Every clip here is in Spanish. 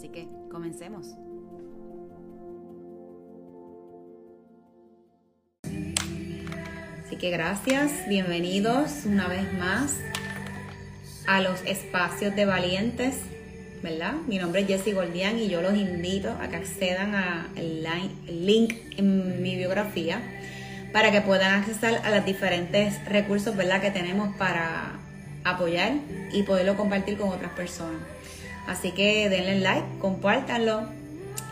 Así que comencemos. Así que gracias, bienvenidos una vez más a los espacios de valientes, ¿verdad? Mi nombre es Jessie Goldian y yo los invito a que accedan al link en mi biografía para que puedan acceder a los diferentes recursos, ¿verdad? Que tenemos para apoyar y poderlo compartir con otras personas. Así que denle like, compártanlo.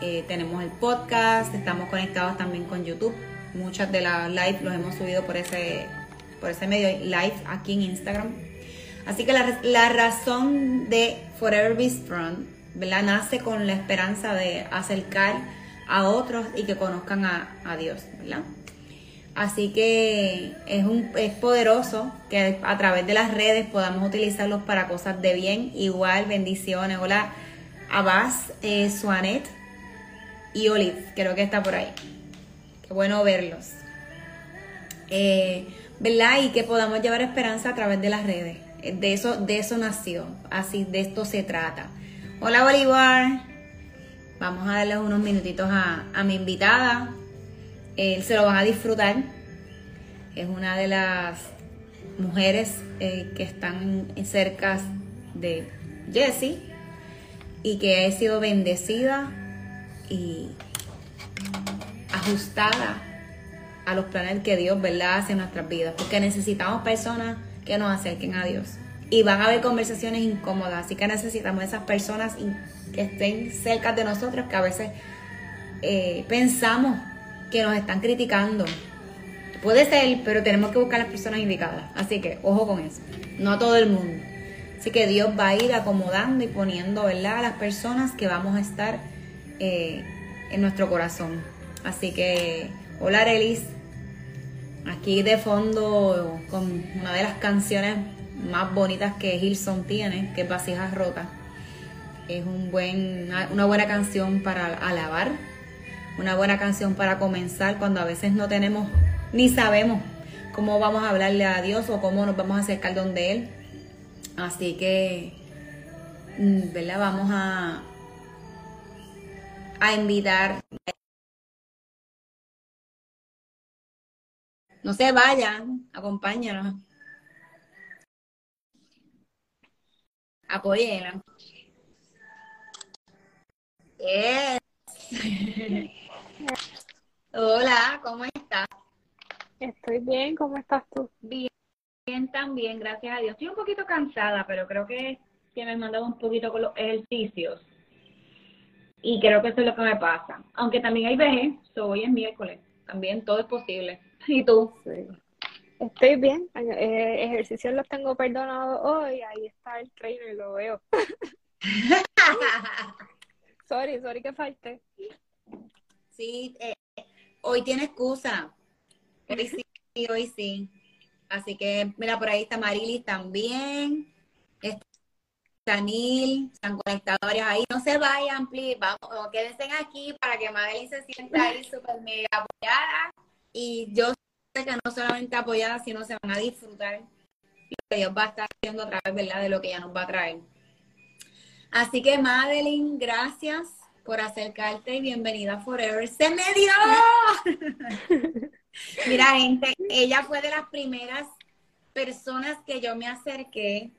Eh, tenemos el podcast, estamos conectados también con YouTube. Muchas de las live los hemos subido por ese, por ese medio live aquí en Instagram. Así que la, razón de Forever Be Strong ¿verdad? nace con la esperanza de acercar a otros y que conozcan a, a Dios. ¿verdad? Así que es, un, es poderoso que a través de las redes podamos utilizarlos para cosas de bien. Igual, bendiciones. Hola, Abbas, eh, Suanet y Olive, creo que está por ahí. Qué bueno verlos. Eh, ¿Verdad? Y que podamos llevar esperanza a través de las redes. De eso, de eso nació. Así, de esto se trata. Hola, Bolívar. Vamos a darles unos minutitos a, a mi invitada se lo van a disfrutar. Es una de las mujeres eh, que están cerca de Jessie y que ha sido bendecida y ajustada a los planes que Dios ¿verdad? hace en nuestras vidas, porque necesitamos personas que nos acerquen a Dios. Y van a haber conversaciones incómodas, así que necesitamos esas personas que estén cerca de nosotros, que a veces eh, pensamos que nos están criticando. Puede ser, pero tenemos que buscar las personas indicadas. Así que ojo con eso. No a todo el mundo. Así que Dios va a ir acomodando y poniendo, ¿verdad? A las personas que vamos a estar eh, en nuestro corazón. Así que, hola Arelis. Aquí de fondo con una de las canciones más bonitas que Hilson tiene, que es Vasijas Rotas. Es un buen, una buena canción para alabar una buena canción para comenzar cuando a veces no tenemos ni sabemos cómo vamos a hablarle a Dios o cómo nos vamos a acercar donde Él. Así que, mm, ¿verdad? Vamos a, a invitar. No se vayan, acompáñanos. Apóyenla. Hola, ¿cómo estás? Estoy bien, ¿cómo estás tú? Bien, bien también, gracias a Dios. Estoy un poquito cansada, pero creo que, que me he mandado un poquito con los ejercicios. Y creo que eso es lo que me pasa. Aunque también hay vejez, hoy es miércoles. También todo es posible. ¿Y tú? Sí. Estoy bien. Eh, ejercicios los tengo perdonados hoy. Ahí está el trainer, lo veo. sorry, sorry que falte. Sí, eh, hoy tiene excusa. Hoy sí, hoy sí. Así que, mira, por ahí está Marilis también. Está Danil, están conectadores ahí. No se vayan, please. Vamos, quédense aquí para que Marilis se sienta ahí súper mega apoyada. Y yo sé que no solamente apoyada, sino se van a disfrutar lo que Dios va a estar haciendo a través, ¿verdad?, de lo que ella nos va a traer. Así que, Madeline, gracias por acercarte y bienvenida a Forever. ¡Se me dio! Mira, gente, ella fue de las primeras personas que yo me acerqué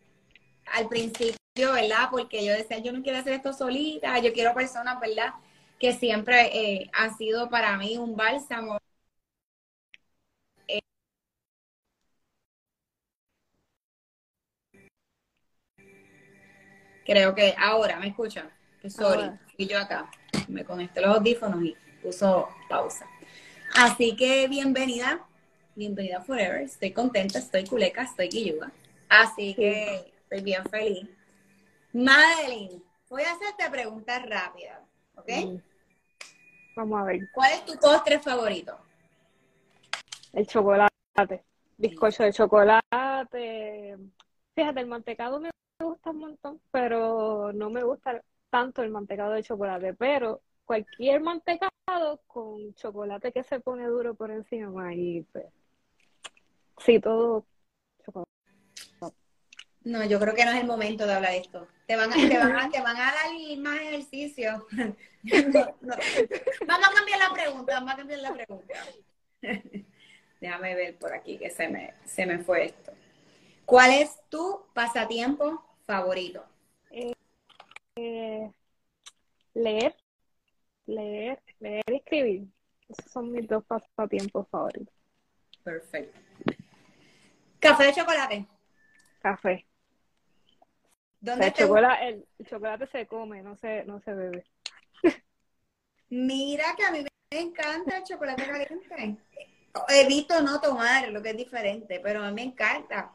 al principio, ¿verdad? Porque yo decía, yo no quiero hacer esto solita, yo quiero personas, ¿verdad? Que siempre eh, han sido para mí un bálsamo. creo que ahora me escuchan. Sorry y yo acá. Me conecté los audífonos y puso pausa. Así que bienvenida, bienvenida Forever. Estoy contenta, estoy culeca, estoy guilluga. Así que estoy bien feliz. Madeline, voy a hacerte preguntas rápidas, ¿ok? Mm. Vamos a ver. ¿Cuál es tu postre favorito? El chocolate. Bizcocho de chocolate. Fíjate, el mantecado me gusta un montón, pero no me gusta tanto el mantecado de chocolate. Pero cualquier mantecado con chocolate que se pone duro por encima y pues, sí, todo chocolate. No, yo creo que no es el momento de hablar de esto. Te van a, te van a, te van a dar más ejercicio. No, no. Vamos a cambiar la pregunta, vamos a cambiar la pregunta. Déjame ver por aquí que se me, se me fue esto. ¿Cuál es tu pasatiempo favorito? Eh, leer, leer, leer y escribir. Esos son mis dos pasatiempos favoritos. Perfecto. ¿Café de chocolate? Café. ¿Dónde el, te chocolate, el, el chocolate se come, no se, no se bebe. Mira que a mí me encanta el chocolate caliente. Evito no tomar, lo que es diferente, pero a mí me encanta.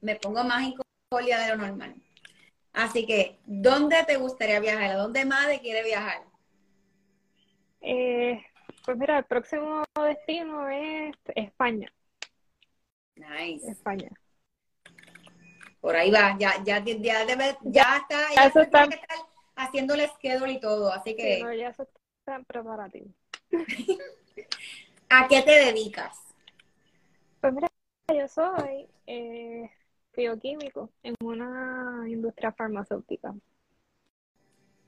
Me pongo más incolia de lo normal. Así que, ¿dónde te gustaría viajar? ¿A dónde madre quiere viajar? Eh, pues mira, el próximo destino es España. Nice. España. Por ahí va, ya, ya, ya, debe, ya está, ya Eso se está- tiene que estar haciendo el schedule y todo. Así que, Sí, no, ya eso está preparativo. ¿a qué te dedicas? Pues mira, yo soy eh, bioquímico en una industria farmacéutica.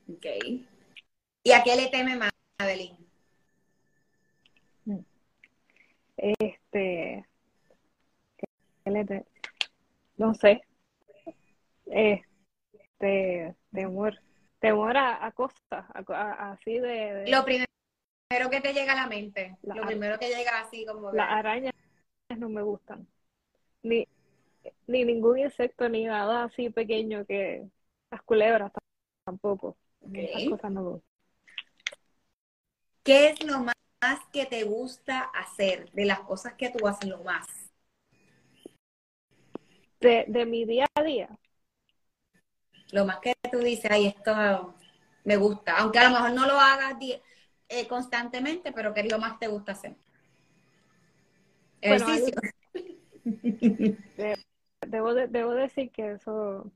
Ok. ¿Y a qué le teme más, Adeline? Este, ¿qué le te- no sé, este, temor, temor a, a cosas, a así de, de- Lo primero que te llega a la mente. La- lo primero que llega así como las arañas no me gustan, ni, ni ningún insecto, ni nada así pequeño que las culebras tam- tampoco, esas cosas no. ¿Qué es lo más que te gusta hacer? De las cosas que tú haces lo más. De, de mi día a día, Lo más que tú dices, ay, esto me gusta. Aunque a lo mejor no lo hagas eh, constantemente, pero ¿qué es lo más que te gusta hacer? Bueno, Ejercicio. Debo, de- debo decir que eso,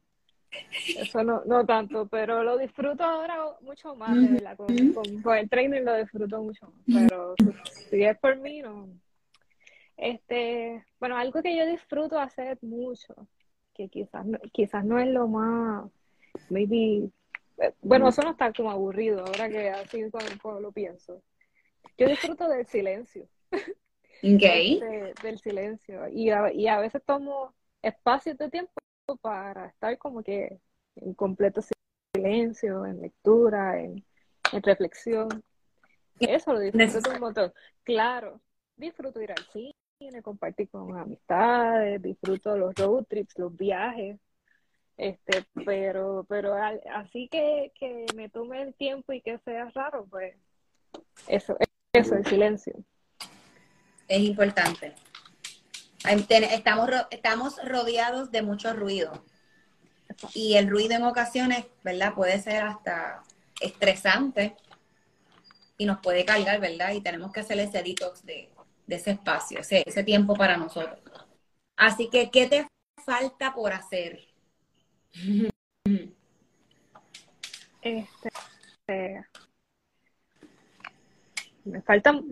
eso no, no tanto, pero lo disfruto ahora mucho más, de verdad. Con, con- con el training lo disfruto mucho más. Pero si es por mí, no. Este, bueno, algo que yo disfruto hacer mucho, que quizás no, quizás no es lo más, maybe, bueno, eso no está como aburrido ahora que así cuando, cuando lo pienso. Yo disfruto del silencio Ok. este, del silencio y a, y a veces tomo espacios de tiempo para estar como que en completo silencio, en lectura, en, en reflexión. Eso lo disfruto un montón. Claro, disfruto ir al cine, compartir con amistades, disfruto los road trips, los viajes. Este, pero, pero al- así que, que me tome el tiempo y que sea raro, pues eso, eso, el silencio. Es importante. Ten- Estamos, estamos rodeados de mucho ruido. Y el ruido en ocasiones, ¿verdad? Puede ser hasta estresante y nos puede cargar, ¿verdad? Y tenemos que hacer ese detox de, de ese espacio, ese, tiempo para nosotros. Así que, ¿qué te falta por hacer? Este, me faltan,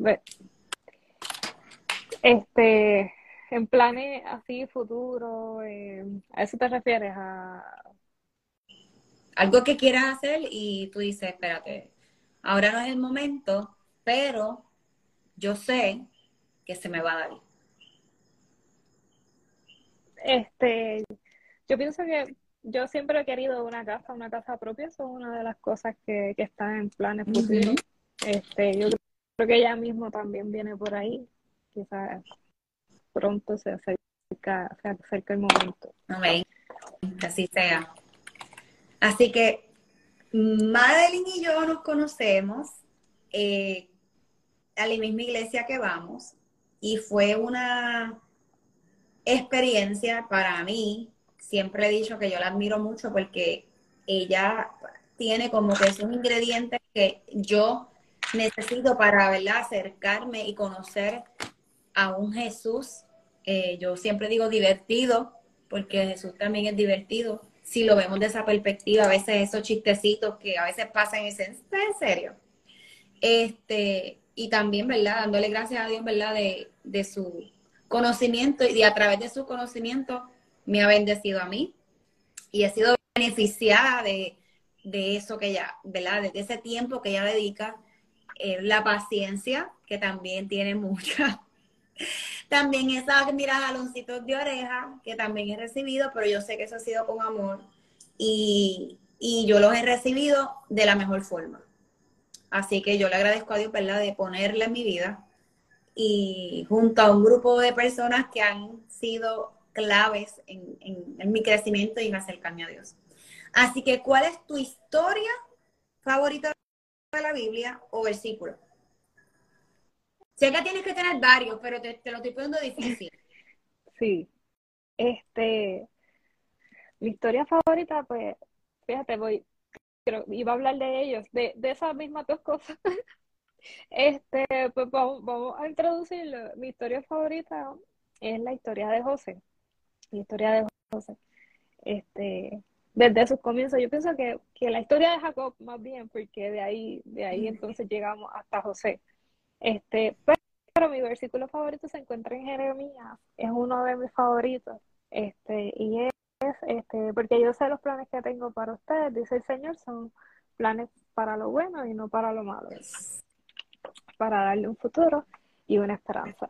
este, en planes así futuro, eh, ¿a eso te refieres? A, Algo que quieras hacer y tú dices, espérate, ahora no es el momento, pero yo sé que se me va a dar. este, yo pienso que yo siempre he querido una casa, una casa propia, eso es una de las cosas que, que están en planes futuros. Este, yo creo que ya mismo también viene por ahí, quizás pronto se acerca, se acerca el momento. Amén. Así sea. Así que Madeline y yo nos conocemos eh, a la misma iglesia que vamos y fue una experiencia para mí. Siempre he dicho que yo la admiro mucho porque ella tiene como que esos ingredientes que yo necesito para ¿verdad? acercarme y conocer a un Jesús, eh, yo siempre digo divertido, porque Jesús también es divertido. Si lo vemos de esa perspectiva, a veces esos chistecitos que a veces pasan, en serio? Este, y también, ¿verdad? Dándole gracias a Dios, ¿verdad? De, de su conocimiento y a través de su conocimiento me ha bendecido a mí y he sido beneficiada de, de eso que ella, ¿verdad? De ese tiempo que ella dedica, eh, la paciencia, que también tiene mucha. También esas, mira, jaloncitos de oreja, que también he recibido, pero yo sé que eso ha sido con amor y, y yo los he recibido de la mejor forma. Así que yo le agradezco a Dios, ¿verdad?, de ponerle en mi vida y junto a un grupo de personas que han sido claves en, en, en mi crecimiento y en acercarme a Dios. Así que, ¿cuál es tu historia favorita de la Biblia o versículo? Sé que tienes que tener varios, pero te, lo estoy poniendo difícil. Sí. Este, mi historia favorita, pues, fíjate, voy, creo, iba a hablar de ellos, de, de esas mismas dos cosas. Este, pues vamos, vamos a introducirlo. Mi historia favorita es la historia de José. Mi historia de José. Este, desde sus comienzos. Yo pienso que, que, la historia de Jacob más bien, porque de ahí, de ahí entonces llegamos hasta José. Este, pero, mi versículo favorito se encuentra en Jeremías, es uno de mis favoritos. Este, y es este, porque yo sé los planes que tengo para ustedes, dice el Señor, son planes para lo bueno y no para lo malo. Para darle un futuro y una esperanza.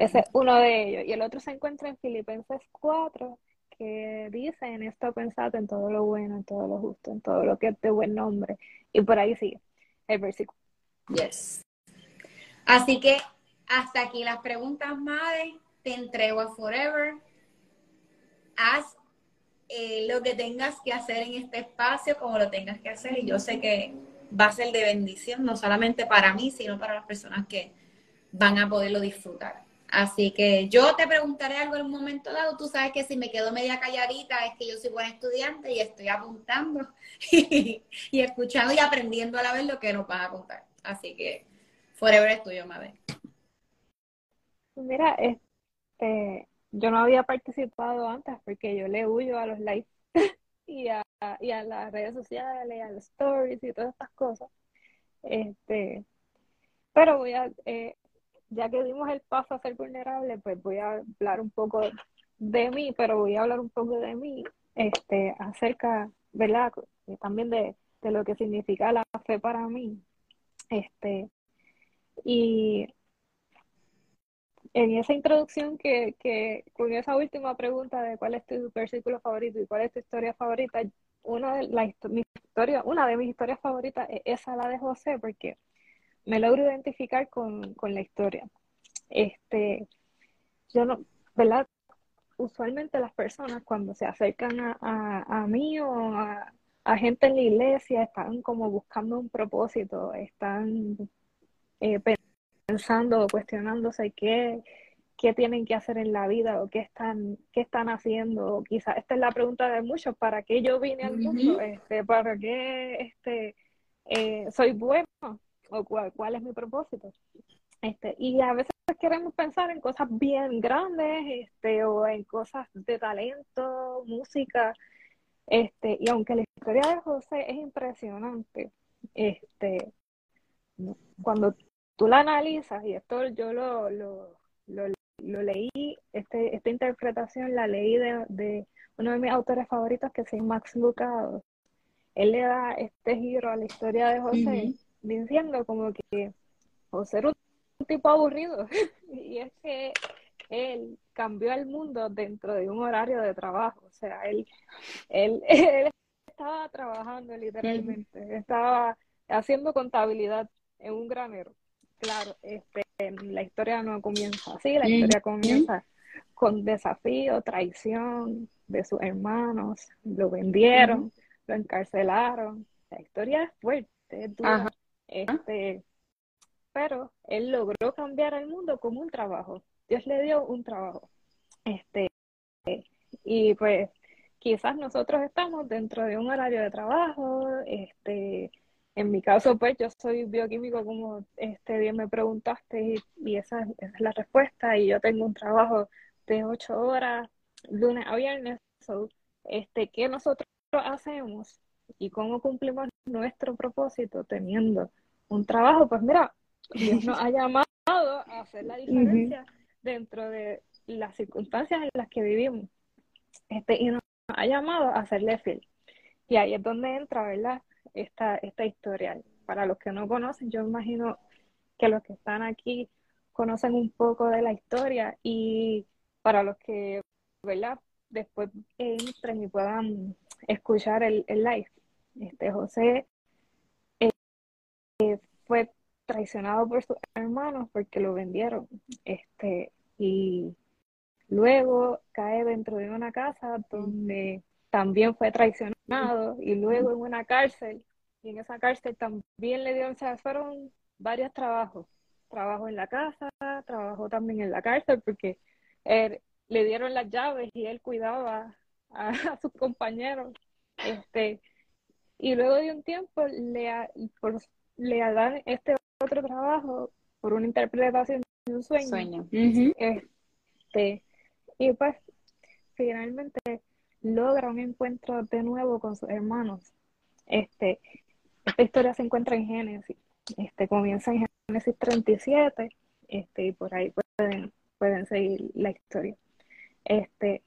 Ese es uno de ellos. Y el otro se encuentra en Filipenses 4, que dice, en esto pensado en todo lo bueno, en todo lo justo, en todo lo que es de buen nombre. Y por ahí sigue el versículo. Yes. Así que hasta aquí las preguntas, madre. Te entrego a Forever. Haz eh, lo que tengas que hacer en este espacio, como lo tengas que hacer. Y yo sé que va a ser de bendición, no solamente para mí, sino para las personas que van a poderlo disfrutar. Así que yo te preguntaré algo en un momento dado. Tú sabes que si me quedo media calladita es que yo soy buena estudiante y estoy apuntando y, escuchando y aprendiendo a la vez lo que nos vas a contar. Así que forever es tuyo, Mabel. Mira, este, yo no había participado antes porque yo le huyo a los likes y a, y a las redes sociales y a los stories y todas estas cosas. Este, pero voy a, eh, ya que dimos el paso a ser vulnerable, pues voy a hablar un poco de mí, pero voy a hablar un poco de mí, este, acerca, ¿verdad? También de, de lo que significa la fe para mí. Este, y en esa introducción que, que, con esa última pregunta de cuál es tu versículo favorito y cuál es tu historia favorita, una de, la, mi historia, una de mis historias favoritas es esa, la de José, porque me logro identificar con, con la historia. Este, yo no, ¿verdad? Usualmente las personas cuando se acercan a, a, mí o a, a, gente en la iglesia están como buscando un propósito, están eh, pensando o cuestionándose qué, qué tienen que hacer en la vida o qué están, qué están haciendo. Quizás esta es la pregunta de muchos, ¿para qué yo vine al mundo? Este, ¿Para qué este, eh, soy bueno? ¿O cuál, cuál es mi propósito? Este, y a veces queremos pensar en cosas bien grandes, este, o en cosas de talento, música, este, y aunque la historia de José es impresionante, este, cuando tú la analizas, y esto yo lo, lo, lo, leí, este, esta interpretación la leí de, de, uno de mis autores favoritos que es Max Lucado. Él le da este giro a la historia de José, diciendo como que José era un tipo aburrido, y es que él cambió el mundo dentro de un horario de trabajo, o sea, él, él, él estaba trabajando literalmente, estaba haciendo contabilidad en un granero claro, este, la historia no comienza así, la historia comienza con desafío, traición de sus hermanos, lo vendieron, lo encarcelaron. La historia es fuerte, es dura. Este, pero él logró cambiar el mundo como un trabajo. Dios le dio un trabajo. Este, y pues quizás nosotros estamos dentro de un horario de trabajo, este, en mi caso, pues yo soy bioquímico, como este bien me preguntaste, y, esa, es la respuesta. Y yo tengo un trabajo de ocho horas, lunes a viernes. este, ¿Qué nosotros hacemos y cómo cumplimos nuestro propósito teniendo un trabajo? Pues mira, Dios nos ha llamado a hacer la diferencia dentro de las circunstancias en las que vivimos. Este, y nos ha llamado a hacerle fiel. Y ahí es donde entra, ¿verdad? Esta, esta historia. Para los que no conocen, yo imagino que los que están aquí conocen un poco de la historia y para los que, ¿verdad? Después entren y puedan escuchar el, el live. Este José eh, fue traicionado por sus hermanos porque lo vendieron. Este, y luego cae dentro de una casa donde también fue traicionado y luego en una cárcel y en esa cárcel también le dieron, o sea, fueron varios trabajos, trabajo en la casa, trabajó también en la cárcel porque le dieron las llaves y él cuidaba a, sus compañeros, este, y luego de un tiempo le, por, le dan este otro trabajo por una interpretación de un sueño, este, y pues finalmente logra un encuentro de nuevo con sus hermanos. Este, esta historia se encuentra en Génesis. Este, comienza en Génesis 37 este, y por ahí pueden, pueden seguir la historia. Este,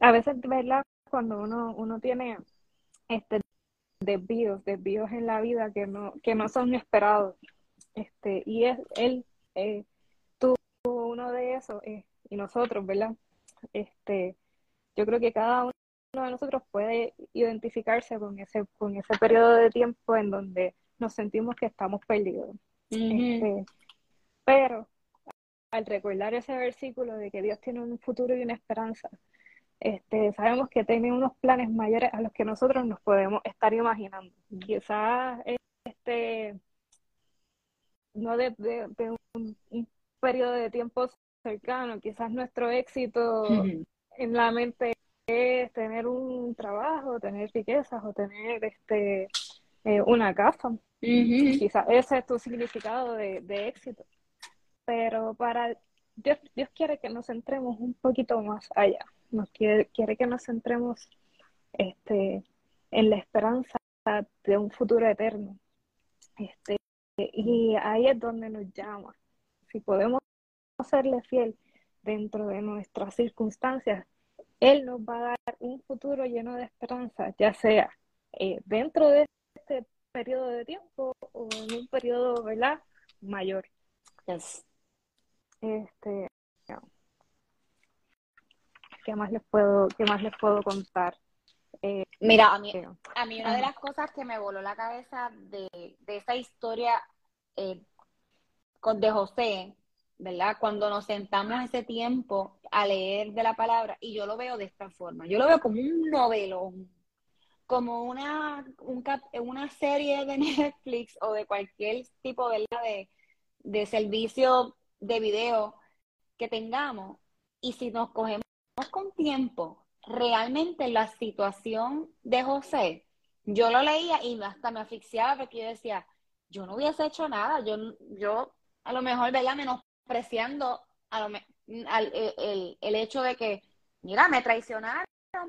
a veces, ¿verdad? Cuando uno, uno tiene este, desvíos, desvíos en la vida que no, que no son esperados. Este, y es, él eh, tuvo uno de esos eh, y nosotros, ¿verdad? Este, yo creo que cada uno de nosotros puede identificarse con ese, con ese periodo de tiempo en donde nos sentimos que estamos perdidos. Este, pero al recordar ese versículo de que Dios tiene un futuro y una esperanza, este, sabemos que tiene unos planes mayores a los que nosotros nos podemos estar imaginando. Quizás este no de, un, un, periodo de tiempo cercano, quizás nuestro éxito en la mente es tener un trabajo, tener riquezas o tener este eh, una casa. Quizás ese es tu significado de, éxito. Pero para Dios, Dios quiere que nos centremos un poquito más allá. Nos quiere, quiere que nos centremos este, en la esperanza de un futuro eterno. Este, y ahí es donde nos llama. Si podemos serle fiel dentro de nuestras circunstancias, él nos va a dar un futuro lleno de esperanza, ya sea eh, dentro de este periodo de tiempo o en un periodo, ¿verdad? Mayor. Este, ¿qué más les puedo, qué más les puedo contar? Eh, Mira, a mí, a mí una de las cosas que me voló la cabeza de, de esa historia eh, con, de José ¿verdad? Cuando nos sentamos ese tiempo a leer de la palabra, y yo lo veo de esta forma, yo lo veo como un novelón, como una, una serie de Netflix o de cualquier tipo de, de servicio de video que tengamos, y si nos cogemos con tiempo, realmente la situación de José, yo lo leía y hasta me asfixiaba porque yo decía, yo no hubiese hecho nada, yo, yo a lo mejor, ¿verdad? Menos apreciando a lo, el, el, hecho de que, mira, me traicionaron,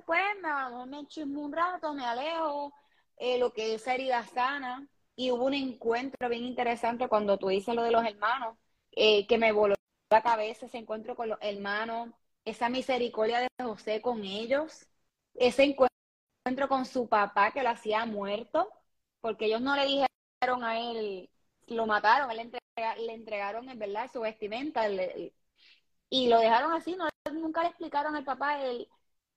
pues me, me chismo un rato, me alejo, eh, lo que es herida sana. Y hubo un encuentro bien interesante cuando tú dices lo de los hermanos, eh, que me voló la cabeza ese encuentro con los hermanos, esa misericordia de José con ellos, ese encuentro con su papá que lo hacía muerto, porque ellos no le dijeron a él, lo mataron, él le entregaron, en verdad, su vestimenta y lo dejaron así, no, nunca le explicaron al papá el,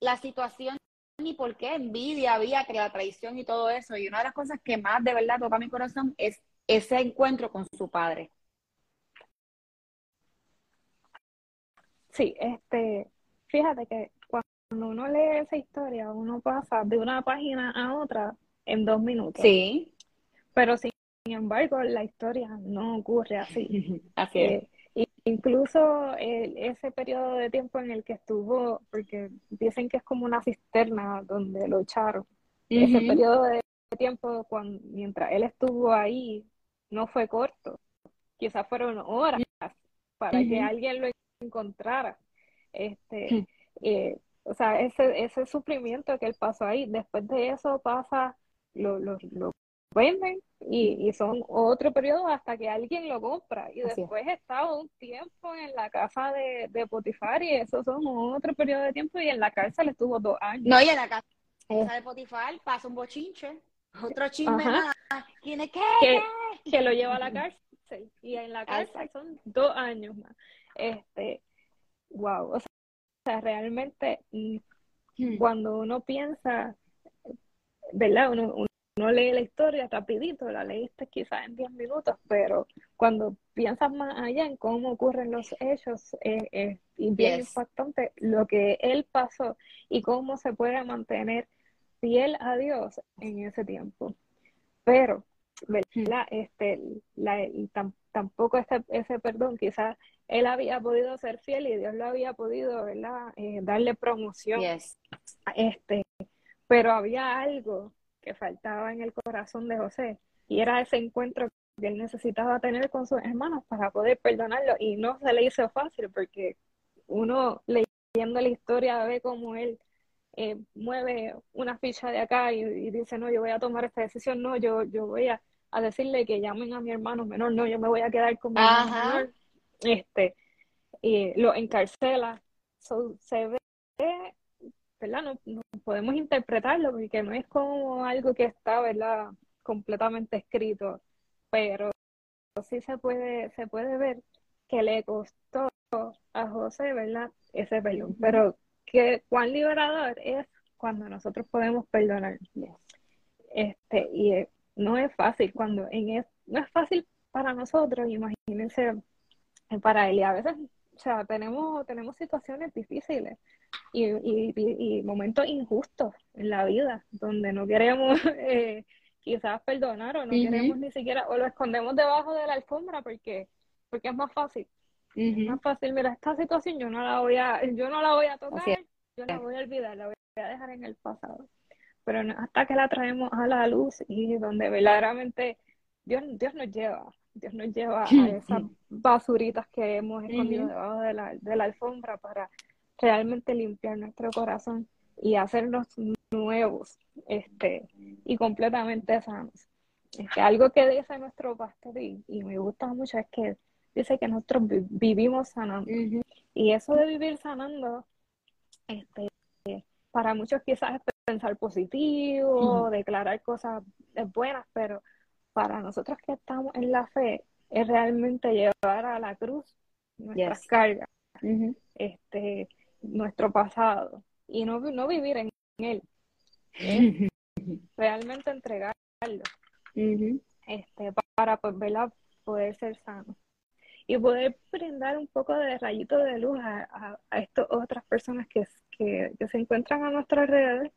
la situación ni por qué envidia había, que la traición y todo eso. Y una de las cosas que más de verdad toca mi corazón es ese encuentro con su padre. Sí, este, fíjate que cuando uno lee esa historia, uno pasa de una página a otra en dos minutos. Sí. Pero sin embargo, la historia no ocurre así. así es. Eh, incluso ese periodo de tiempo en el que estuvo, porque dicen que es como una cisterna donde lo echaron, ese periodo de tiempo cuando, mientras él estuvo ahí no fue corto, quizás fueron horas para que alguien lo encontrara. Este, eh, o sea, ese, ese sufrimiento que él pasó ahí, después de eso pasa, lo, lo, lo venden y, y, son otro periodo hasta que alguien lo compra. Y después está un tiempo en la casa de, de Potifar y eso son otro periodo de tiempo y en la cárcel estuvo dos años. No, y en la casa eh. de Potifar pasa un bochinche, otro chisme ¿Tiene que, que, que lo lleva a la cárcel y en la cárcel son dos años más. Este, wow, o sea, realmente mm, hmm. cuando uno piensa, ¿verdad? Uno, uno lee la historia rapidito, la leíste quizás en 10 minutos, pero cuando piensas más allá en cómo ocurren los hechos, es bien impactante lo que él pasó y cómo se puede mantener fiel a Dios en ese tiempo. Pero, ¿verdad? Este, la, tampoco ese, ese perdón, quizás él había podido ser fiel y Dios lo había podido, ¿verdad? Eh, darle promoción. Este, pero había algo que faltaba en el corazón de José. Y era ese encuentro que él necesitaba tener con sus hermanos para poder perdonarlo. Y no se le hizo fácil porque uno leyendo la historia ve cómo él eh, mueve una ficha de acá y, dice no yo voy a tomar esta decisión. No yo yo voy a, decirle que llamen a mi hermano menor. No yo me voy a quedar con mi hermano menor este y lo encarcela. Se ve ¿verdad? No, podemos interpretarlo porque no es como algo que está, ¿verdad? Completamente escrito, pero sí se puede, se puede ver que le costó a José, ¿verdad? Ese perdón, pero que cuán liberador es cuando nosotros podemos perdonar. Este, y eh, no es fácil cuando en no es fácil para nosotros, imagínense para él y a veces, o sea, tenemos tenemos situaciones difíciles y, momentos injustos en la vida, donde no queremos eh, quizás perdonar o no queremos ni siquiera, o lo escondemos debajo de la alfombra porque, porque es más fácil. Es más fácil, mira, esta situación yo no la voy a, yo no la voy a tocar, yo la voy a olvidar, la voy a dejar en el pasado. Pero hasta que la traemos a la luz y donde verdaderamente Dios, Dios nos lleva, Dios nos lleva a esas basuritas que hemos escondido debajo de la, de la alfombra para realmente limpiar nuestro corazón y hacernos nuevos este, y completamente sanos. Este, algo que dice nuestro pastor y, me gusta mucho es que dice que nosotros vivimos sanando. Y eso de vivir sanando, este, para muchos quizás es pensar positivo, declarar cosas buenas, pero para nosotros que estamos en la fe, es realmente llevar a la cruz nuestras cargas. este, nuestro pasado y no, no vivir en él. realmente entregarlo este, para pues, poder ser sano y poder brindar un poco de rayito de luz a, a, estas otras personas que, que, se encuentran a nuestro alrededor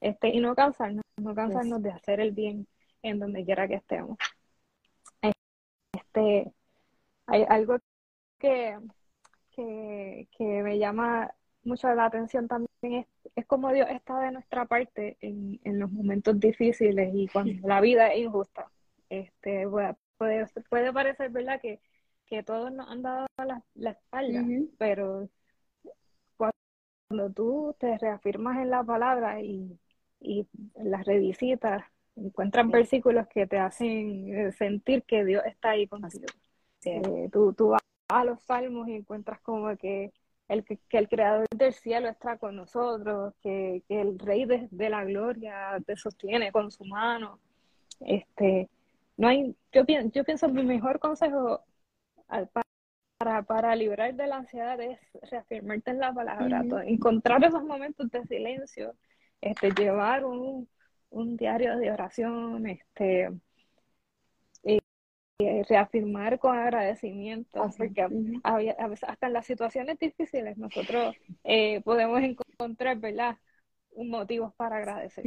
este, y no cansarnos, no cansarnos de hacer el bien en donde quiera que estemos. Este, hay algo que, que, que me llama mucho la atención también es, es como Dios está de nuestra parte en, en los momentos difíciles y cuando la vida es injusta. Este, puede, puede parecer, ¿verdad?, que, que todos nos han dado la, la espalda, pero cuando tú te reafirmas en la palabra y, y las revisitas, encuentran versículos que te hacen eh, sentir que Dios está ahí contigo. Eh, tú, tú vas a los salmos y encuentras como que el, que, el creador del cielo está con nosotros, que, el rey de, la gloria te sostiene con su mano. Este, no hay, yo, pienso, yo pienso mi mejor consejo para, para librar de la ansiedad es reafirmarte en la palabra, encontrar esos momentos de silencio, este, llevar un, un diario de oración, este, reafirmar con agradecimiento, porque a, veces hasta en las situaciones difíciles nosotros eh, podemos encontrar, ¿verdad? Un motivo para agradecer.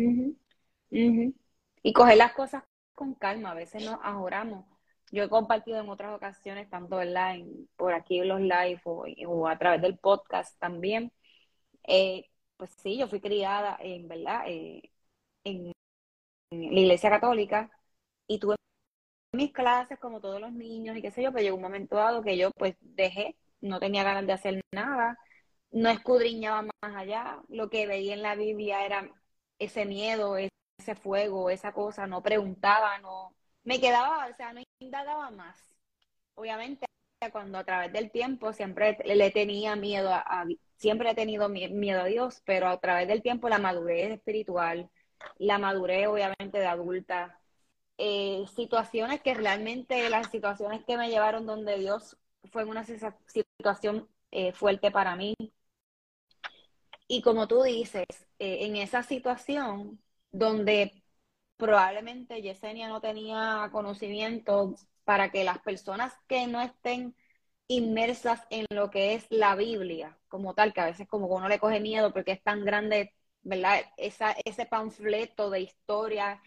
Y coger las cosas con calma, a veces nos ahorramos yo he compartido en otras ocasiones, tanto en, por aquí en los live o, a través del podcast también. Eh, pues sí, yo fui criada en, ¿verdad? Eh, en, la iglesia católica y tuve mis clases como todos los niños y qué sé yo, pero llegó un momento dado que yo pues dejé, no tenía ganas de hacer nada, no escudriñaba más allá, lo que veía en la Biblia era ese miedo, ese fuego, esa cosa, no preguntaba, no, me quedaba, o sea, no indagaba más. Obviamente, cuando a través del tiempo siempre le tenía miedo a, siempre he tenido miedo a Dios, pero a través del tiempo la madurez espiritual, la madurez obviamente de adulta, eh, situaciones que realmente, las situaciones que me llevaron donde Dios fue una situación eh, fuerte para mí. Y como tú dices, eh, en esa situación donde probablemente Yesenia no tenía conocimiento para que las personas que no estén inmersas en lo que es la Biblia como tal, que a veces como uno le coge miedo porque es tan grande, ¿verdad? Ese panfleto de historia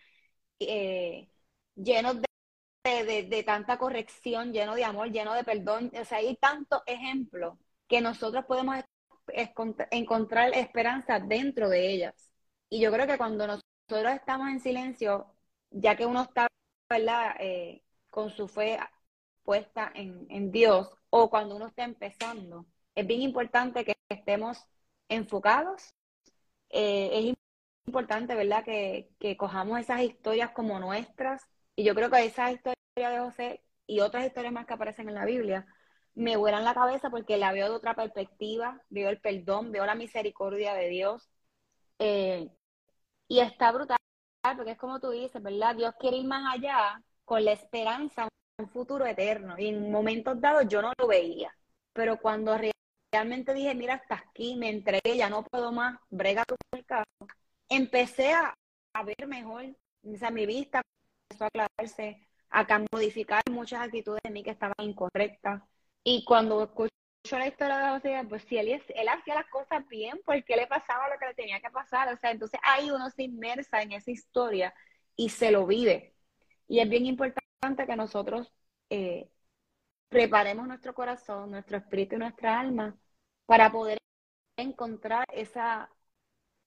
lleno de, de, tanta corrección, lleno de amor, lleno de perdón. O sea, hay tantos ejemplos que nosotros podemos encontrar esperanza dentro de ellas. Y yo creo que cuando nos nosotros estamos en silencio, ya que uno está, ¿verdad? Eh, con su fe puesta en, Dios, o cuando uno está empezando, es bien importante que estemos enfocados. Eh, es importante, ¿verdad?, que, que cojamos esas historias como nuestras. Y yo creo que esa historia de José y otras historias más que aparecen en la Biblia me vuelan la cabeza porque la veo de otra perspectiva, veo el perdón, veo la misericordia de Dios. Eh, y está brutal, porque es como tú dices, ¿verdad? Dios quiere ir más allá con la esperanza un futuro eterno. Y en momentos dados yo no lo veía. Pero cuando realmente dije, mira, hasta aquí, me entregué, ya no puedo más, brega tu caso, empecé a, ver mejor, o sea, mi vista a aclararse, a modificar muchas actitudes de mí que estaban incorrectas. Y cuando escucho la historia de José, pues si él, él hacía las cosas bien, ¿por qué le pasaba lo que le tenía que pasar? O sea, entonces ahí uno se inmersa en esa historia y se lo vive. Y es bien importante que nosotros eh, preparemos nuestro corazón, nuestro espíritu y nuestra alma para poder encontrar esa,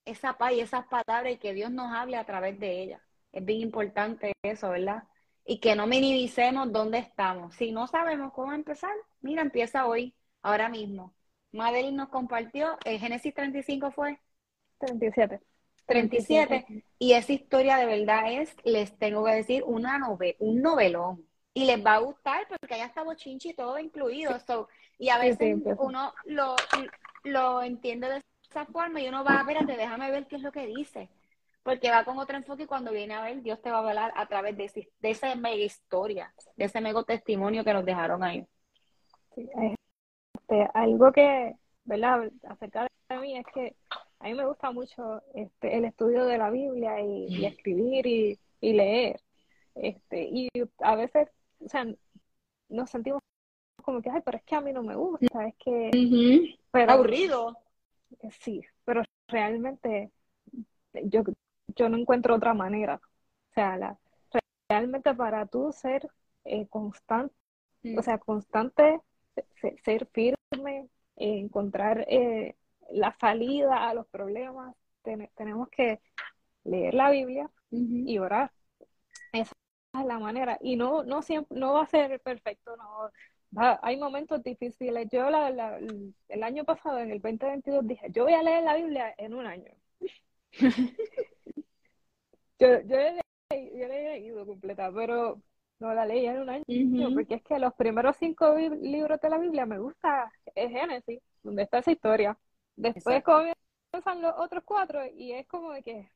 esa paz y esas palabras y que Dios nos hable a través de ellas. Es bien importante eso, ¿verdad? Y que no minimicemos dónde estamos. Si no sabemos cómo empezar, mira, empieza hoy ahora mismo. Madeline nos compartió, el Génesis 35 fue 37. 37. Y esa historia de verdad es, les tengo que decir, una nove, un novelón. Y les va a gustar porque allá está bochinchi todo incluido. y a veces uno lo, lo entiende de esa forma y uno va, espérate, déjame ver qué es lo que dice. Porque va con otro enfoque y cuando viene a ver, Dios te va a hablar a través de, de esa mega historia, de ese mega testimonio que nos dejaron ahí. Sí, este, algo que, ¿verdad? Acerca de mí es que a mí me gusta mucho este, el estudio de la Biblia y, escribir y, leer. Este, y a veces, o sea, nos sentimos como que, ay, pero es que a mí no me gusta, es que... pero, Aburrido. Sí, pero realmente yo, yo no encuentro otra manera. O sea, la, realmente para tú ser eh, constante, o sea, constante ser firme, encontrar eh, la salida a los problemas. tenemos que leer la Biblia y orar. Esa es la manera. Y no, no siempre, no va a ser perfecto, no. hay momentos difíciles. Yo el año pasado, en el 2022, dije, yo voy a leer la Biblia en un año. yo, yo, yo he leído completa, pero no la leí en un año, porque es que los primeros cinco libros de la Biblia me gusta el Génesis, donde está esa historia. Después comienzan los otros cuatro y es como de que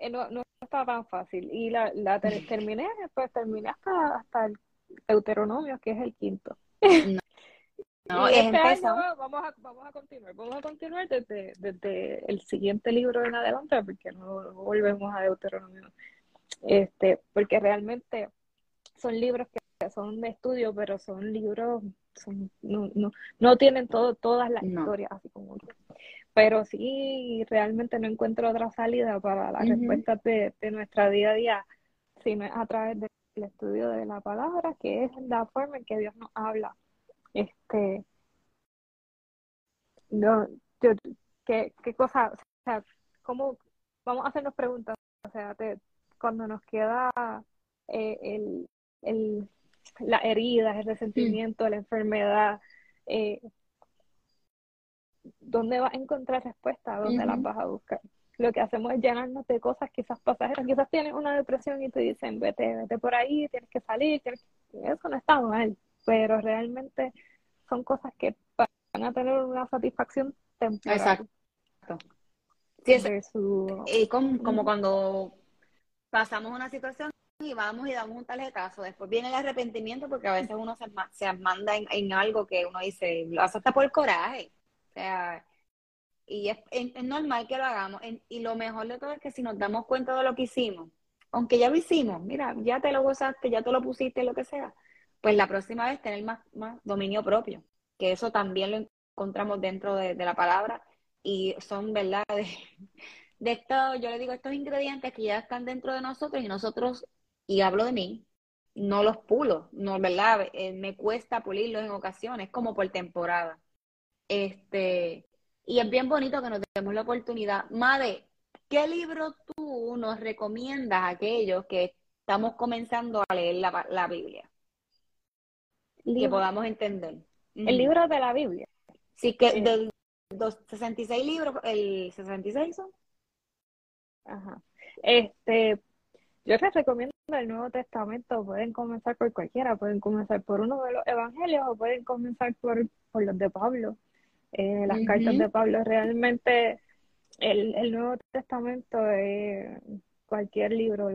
eh, no, no está tan fácil. Y la, la terminé, pues terminé hasta, hasta el Deuteronomio, que es el quinto. No. Este año vamos a, vamos a continuar, vamos a continuar desde, desde el siguiente libro en adelante, porque no volvemos a Deuteronomio. Este, porque realmente son libros que son de estudio, pero son libros, son, no, no, no tienen todo, todas las historias así como pero sí realmente no encuentro otra salida para las respuestas de, nuestra día a día, sino a través de el estudio de la palabra, que es la forma en que Dios nos habla. Este, no, yo, ¿qué, qué cosa, o sea, cómo, vamos a hacernos preguntas, o sea, cuando nos queda eh, el, el, la herida, el resentimiento, la enfermedad, eh, ¿dónde vas a encontrar respuesta? ¿Dónde las vas a buscar? Lo que hacemos es llenarnos de cosas quizás pasajeras. Quizás tienes una depresión y te dicen, vete, vete por ahí, tienes que salir. Eso no está mal, pero realmente son cosas que van a tener una satisfacción temporal. Exacto. Sí, es, y como, como cuando pasamos una situación y vamos y damos un tarjetazo. Después viene el arrepentimiento porque a veces uno se, se manda en, algo que uno dice, lo hace hasta por coraje. O sea, y es, es, normal que lo hagamos. y lo mejor de todo es que si nos damos cuenta de lo que hicimos, aunque ya lo hicimos, mira, ya te lo gozaste, ya te lo pusiste, lo que sea, pues la próxima vez tener más, más dominio propio, que eso también lo encontramos dentro de, la palabra y son, ¿verdad? De, de esto, yo le digo, estos ingredientes que ya están dentro de nosotros y nosotros y hablo de mí, no los pulo, no, ¿verdad? Eh, me cuesta pulirlos en ocasiones, como por temporada. Este, y es bien bonito que nos demos la oportunidad. Made, ¿qué libro tú nos recomiendas a aquellos que estamos comenzando a leer la, Biblia? Que podamos entender. El libro de la Biblia. Sí, que del 66 libros, el 66 son. Ajá. Este, yo les recomiendo el Nuevo Testamento, pueden comenzar por cualquiera, pueden comenzar por uno de los evangelios o pueden comenzar por, por los de Pablo, eh, las cartas de Pablo. Realmente el, el Nuevo Testamento, eh, cualquier libro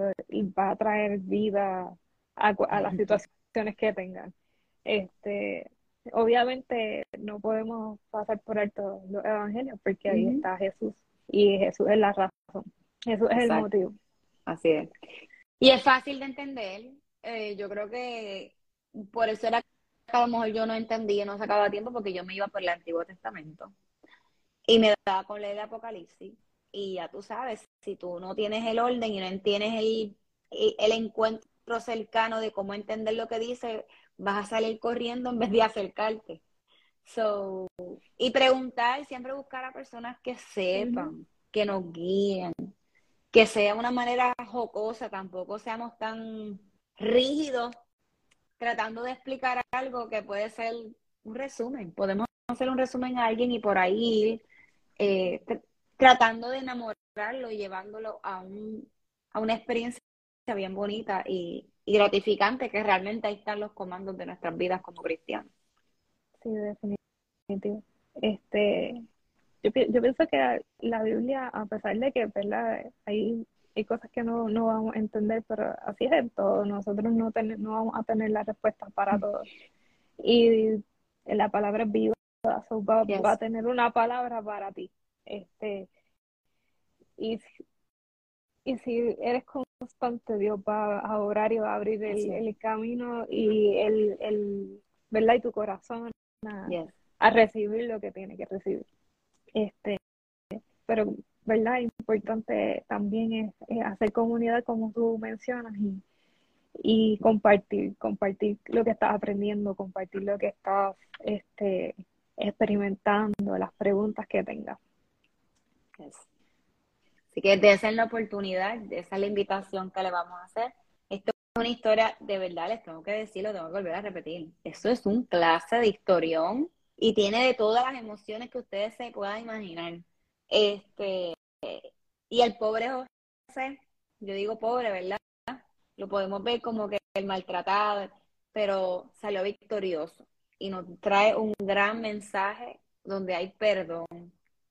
va a traer vida a, las situaciones que tengan. Este, obviamente no podemos pasar por alto los evangelios porque ahí está Jesús y Jesús es la razón, Jesús es el motivo. Así es. Y es fácil de entender. Eh, yo creo que por eso era que a lo mejor yo no entendía, no sacaba tiempo porque yo me iba por el Antiguo Testamento. Y me daba con leer el Apocalipsis. Y ya tú sabes, si tú no tienes el orden y no tienes el, el encuentro cercano de cómo entender lo que dice, vas a salir corriendo en vez de acercarte. So, y preguntar, siempre buscar a personas que sepan, que nos guíen, que sea una manera jocosa, tampoco seamos tan rígidos tratando de explicar algo que puede ser un resumen. Podemos hacer un resumen a alguien y por ahí eh, tratando de enamorarlo y llevándolo a, un, a una experiencia bien bonita y, gratificante, que realmente ahí están los comandos de nuestras vidas como cristianos. Sí, definitivamente. Este, yo, yo pienso que la Biblia, a pesar de que ¿verdad? Hay, hay cosas que no, no vamos a entender, pero así es en todo. Nosotros no, no vamos a tener la respuesta para todo. Y la palabra es viva, va, a tener una palabra para ti. Este, y, y si eres constante, Dios va a orar y va a abrir el, camino y el, el, ¿verdad? Y tu corazón a, a recibir lo que tiene que recibir. Este, pero, ¿verdad? Importante también es, hacer comunidad como tú mencionas y, y compartir, compartir lo que estás aprendiendo, compartir lo que estás este, experimentando, las preguntas que tengas. Así que de la oportunidad, esa es la invitación que le vamos a hacer. Esto es una historia, de verdad, les tengo que decirlo, tengo que volver a repetir. Eso es un clase de historión y tiene de todas las emociones que ustedes se puedan imaginar. Este, y el pobre José, yo digo pobre, ¿verdad? Lo podemos ver como que el maltratado, pero salió victorioso y nos trae un gran mensaje donde hay perdón,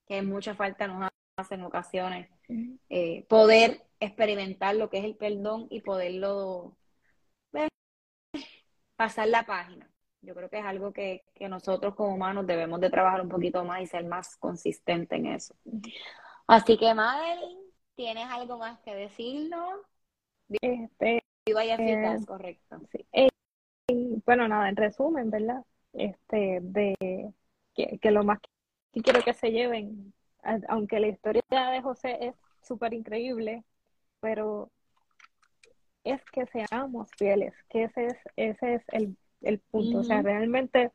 que mucha falta nos en ocasiones. Eh, poder experimentar lo que es el perdón y poderlo pasar la página. Yo creo que es algo que, nosotros como humanos debemos de trabajar un poquito más y ser más consistente en eso. Así que, Madeline, ¿tienes algo más que decirnos? Este, vaya eh, correcto. Eh, bueno, nada, en resumen, ¿verdad? Este, de que, lo más que quiero que se lleven, aunque la historia de José es súper increíble, pero es que seamos fieles, que ese es, ese es el, el punto. O sea, realmente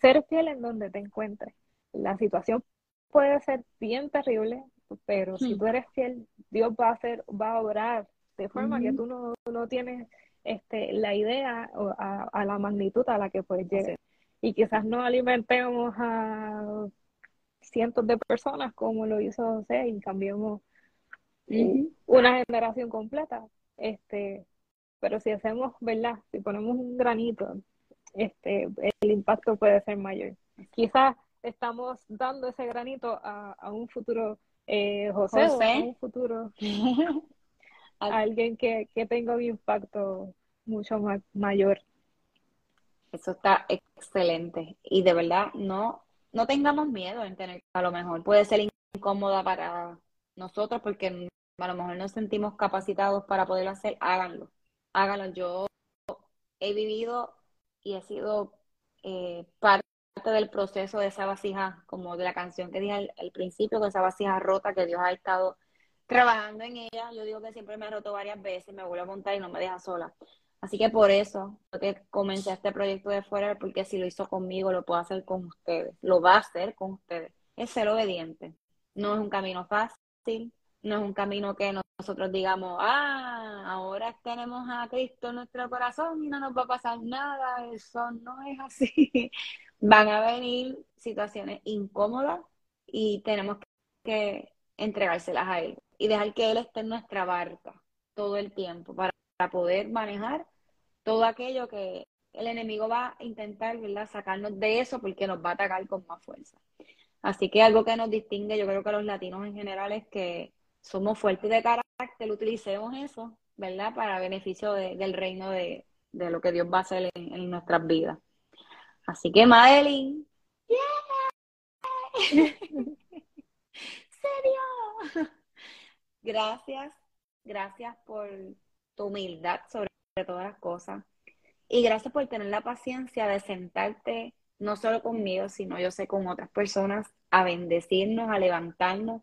ser fiel en donde te encuentres. La situación puede ser bien terrible, pero si tú eres fiel, Dios va a hacer, va a obrar de forma que tú no, no tienes este, la idea a, a, la magnitud a la que puedes llegar. Y quizás no alimentemos a cientos de personas como lo hizo José y cambiemos una generación completa. Este, pero si hacemos, ¿verdad? Si ponemos un granito, este, el impacto puede ser mayor. Quizás estamos dando ese granito a, a un futuro eh, José, a un futuro alguien que, que tenga un impacto mucho más mayor. Eso está excelente. Y de verdad, no, no tengamos miedo en tener, a lo mejor puede ser incómoda para nosotros porque a lo mejor nos sentimos capacitados para poderlo hacer, háganlo. Háganlo. Yo he vivido y he sido eh, parte del proceso de esa vasija, como de la canción que dije al, principio, de esa vasija rota que Dios ha estado trabajando en ella. Yo digo que siempre me ha roto varias veces, me vuelvo a montar y no me deja sola. Así que por eso que comencé este proyecto de fuera, porque si lo hizo conmigo, lo puedo hacer con ustedes. Lo va a hacer con ustedes. Es ser obediente. No es un camino fácil, no es un camino que nosotros digamos, ah, ahora tenemos a Cristo en nuestro corazón y no nos va a pasar nada. Eso no es así. Van a venir situaciones incómodas y tenemos que entregárselas a Él y dejar que Él esté en nuestra barca todo el tiempo para poder manejar todo aquello que el enemigo va a intentar, ¿verdad? Sacarnos de eso porque nos va a atacar con más fuerza. Así que algo que nos distingue, yo creo que los latinos en general es que somos fuertes de carácter, utilicemos eso, ¿verdad? Para beneficio del reino de, lo que Dios va a hacer en, nuestras vidas. Así que, Madeline, ¡serio! Gracias, gracias por tu humildad sobre todas las cosas. Y gracias por tener la paciencia de sentarte no solo conmigo, sino yo sé con otras personas, a bendecirnos, a levantarnos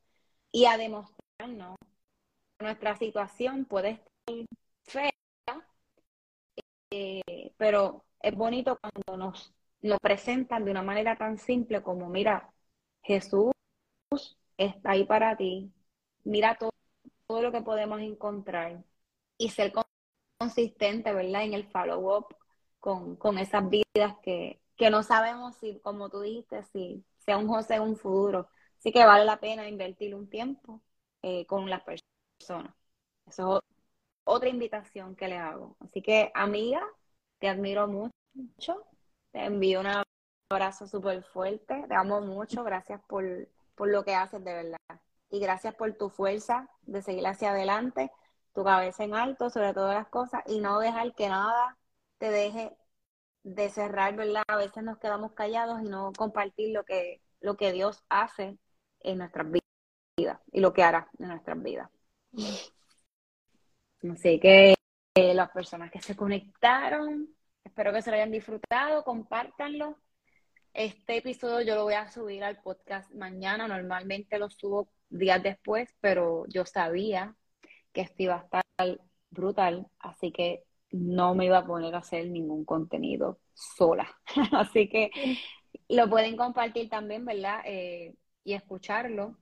y a demostrarnos nuestra situación puede estar fea, eh, pero es bonito cuando nos lo presentan de una manera tan simple como, mira, Jesús está ahí para ti, mira todo, todo lo que podemos encontrar y ser consistente, ¿verdad? En el follow-up con, con, esas vidas que, que no sabemos si, como tú dijiste, si sea un José un futuro. Así que vale la pena invertir un tiempo eh, con las personas. Eso es otra invitación que le hago. Así que, amiga, te admiro mucho. Te envío un abrazo súper fuerte. Te amo mucho. Gracias por, por lo que haces de verdad. Y gracias por tu fuerza de seguir hacia adelante tu cabeza en alto sobre todas las cosas y no dejar que nada te deje de cerrar, ¿verdad? A veces nos quedamos callados y no compartir lo que, lo que Dios hace en nuestras vidas y lo que hará en nuestras vidas. Así que eh, las personas que se conectaron, espero que se lo hayan disfrutado, compártanlo. Este episodio yo lo voy a subir al podcast mañana, normalmente lo subo días después, pero yo sabía que esto iba a estar brutal, así que no me iba a poner a hacer ningún contenido sola. así que lo pueden compartir también, ¿verdad? Eh, y escucharlo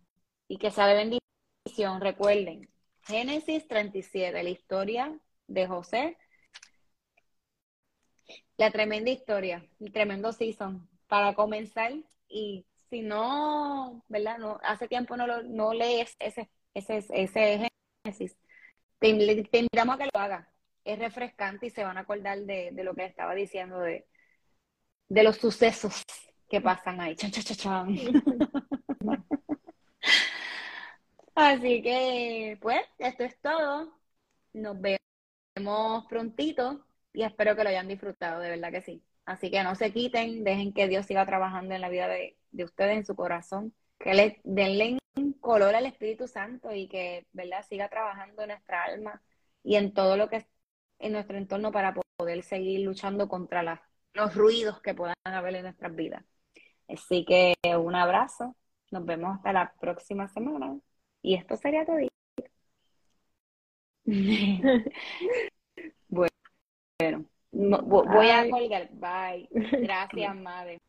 y que sea de bendición. Recuerden, Génesis 37, la historia de José. La tremenda historia, el tremendo season para comenzar y si no, ¿verdad? No, hace tiempo no, lo, no lees ese, ese, ese Génesis, te, invitamos a que lo hagas. Es refrescante y se van a acordar de, lo que estaba diciendo de, los sucesos que pasan ahí. Así que, pues, esto es todo. Nos vemos prontito y espero que lo hayan disfrutado, de verdad que sí. Así que no se quiten, dejen que Dios siga trabajando en la vida de, de ustedes, en su corazón, que le denle color al Espíritu Santo y que, ¿verdad?, siga trabajando en nuestra alma y en todo lo que es en nuestro entorno para poder seguir luchando contra los ruidos que puedan haber en nuestras vidas. Así que un abrazo, nos vemos hasta la próxima semana y esto sería todo. Voy a colgar. Bye. Gracias, madre.